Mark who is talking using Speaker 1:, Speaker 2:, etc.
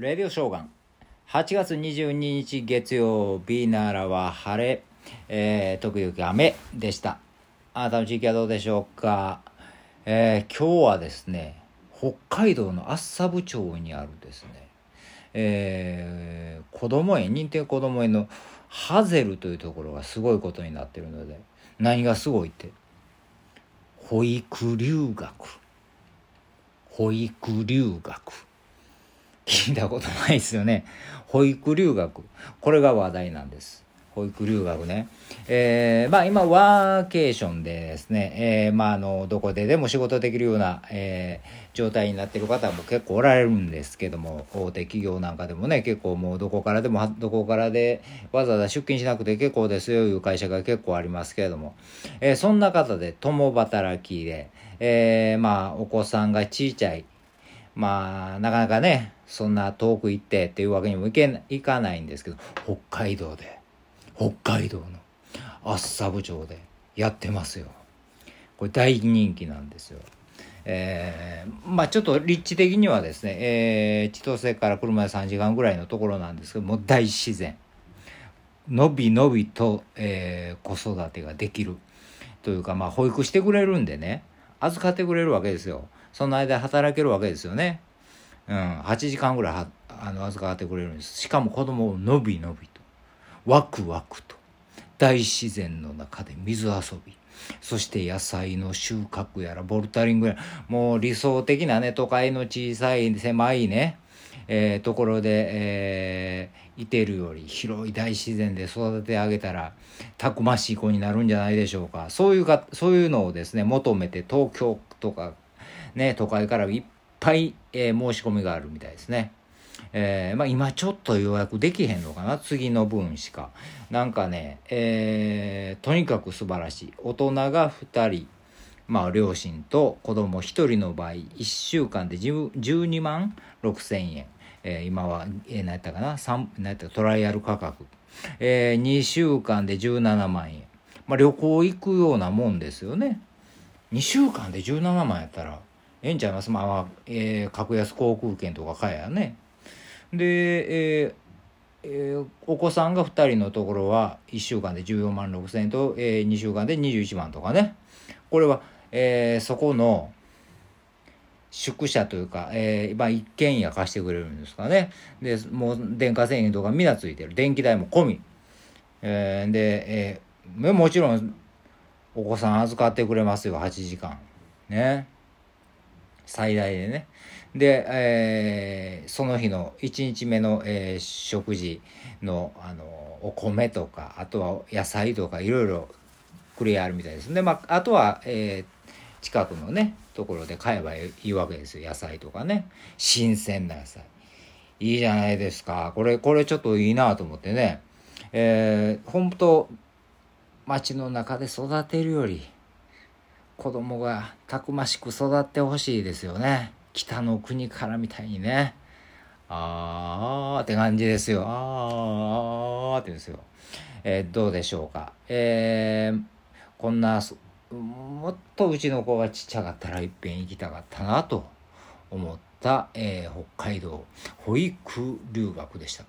Speaker 1: レディオショーガン。8月22日月曜日奈良は晴れ、えー、時々雨でした。あなたの地域はどうでしょうか、えー、今日はですね北海道の厚沢部町にあるですねえー、子供園認定子供園のハゼルというところがすごいことになってるので何がすごいって保育留学。保育留学。聞いたことないですよね。保育留学。これが話題なんです。保育留学ね。えー、まあ今ワーケーションでですね、えー、まああの、どこででも仕事できるような、えー、状態になってる方も結構おられるんですけども、大手企業なんかでもね、結構もうどこからでも、どこからでわざわざ出勤しなくて結構ですよいう会社が結構ありますけれども、えー、そんな方で共働きで、えー、まあお子さんが小さい、まあなかなかね、そんな遠く行ってっていうわけにもいけいかないんですけど、北海道で、北海道の厚沢部町でやってますよ。これ大人気なんですよ。えー、まあちょっと立地的にはですね、えー、千歳から車で3時間ぐらいのところなんですけども大自然。のびのびと、えー、子育てができるというかまあ保育してくれるんでね預かってくれるわけですよ。その間働けるわけですよね。うん。8時間ぐらいあの預かってくれるんです。しかも子供をのびのびと。ワクワクと。大自然の中で水遊び。そして野菜の収穫やらボルタリングやらもう理想的なね都会の小さい狭いね、えー、ところで、えー、いてるより広い大自然で育ててあげたらたくましい子になるんじゃないでしょうか。そういうかそういうのをですね求めて東京とかね都会からいっぱい、えー、申し込みがあるみたいですね。えー、まあ今ちょっと予約できへんのかな？次の分しか。なんかね、えー、とにかく素晴らしい。大人が2人、まあ両親と子供1人の場合、1週間で12万6千円。えー、今は、えー、何やったかな？何やったトライアル価格。えー、2週間で17万円。まあ旅行行くようなもんですよね。2週間で17万やったら、ええんちゃいます？まあ、えー、格安航空券とか買えやね。で、えーえー、お子さんが2人のところは1週間で14万6千円と、えー、2週間で21万とかね。これは、えー、そこの宿舎というか、えー、まあ、一軒家貸してくれるんですかね。でもう電化製品とかみんなついてる。電気代も込み、えー、で、えー、もちろんお子さん預かってくれますよ8時間。ね。最大でね。で、えー、その日の1日目の、えー、食事のあのお米とかあとは野菜とかいろいろくれあるみたいですで、まあ、あとは、えー、近くのねところで買えばいいわけですよ。野菜とかね。新鮮な野菜。いいじゃないですか。これこれちょっといいなと思ってね。えー、本当町の中で育てるより子供がたくましく育ってほしいですよね。北の国からみたいにね。あーって感じですよ。あーって言うんですよ。えー、どうでしょうか。えー、こんな、もっとうちの子がちっちゃかったらいっぺん行きたかったなと思った、えー、北海道保育留学でした。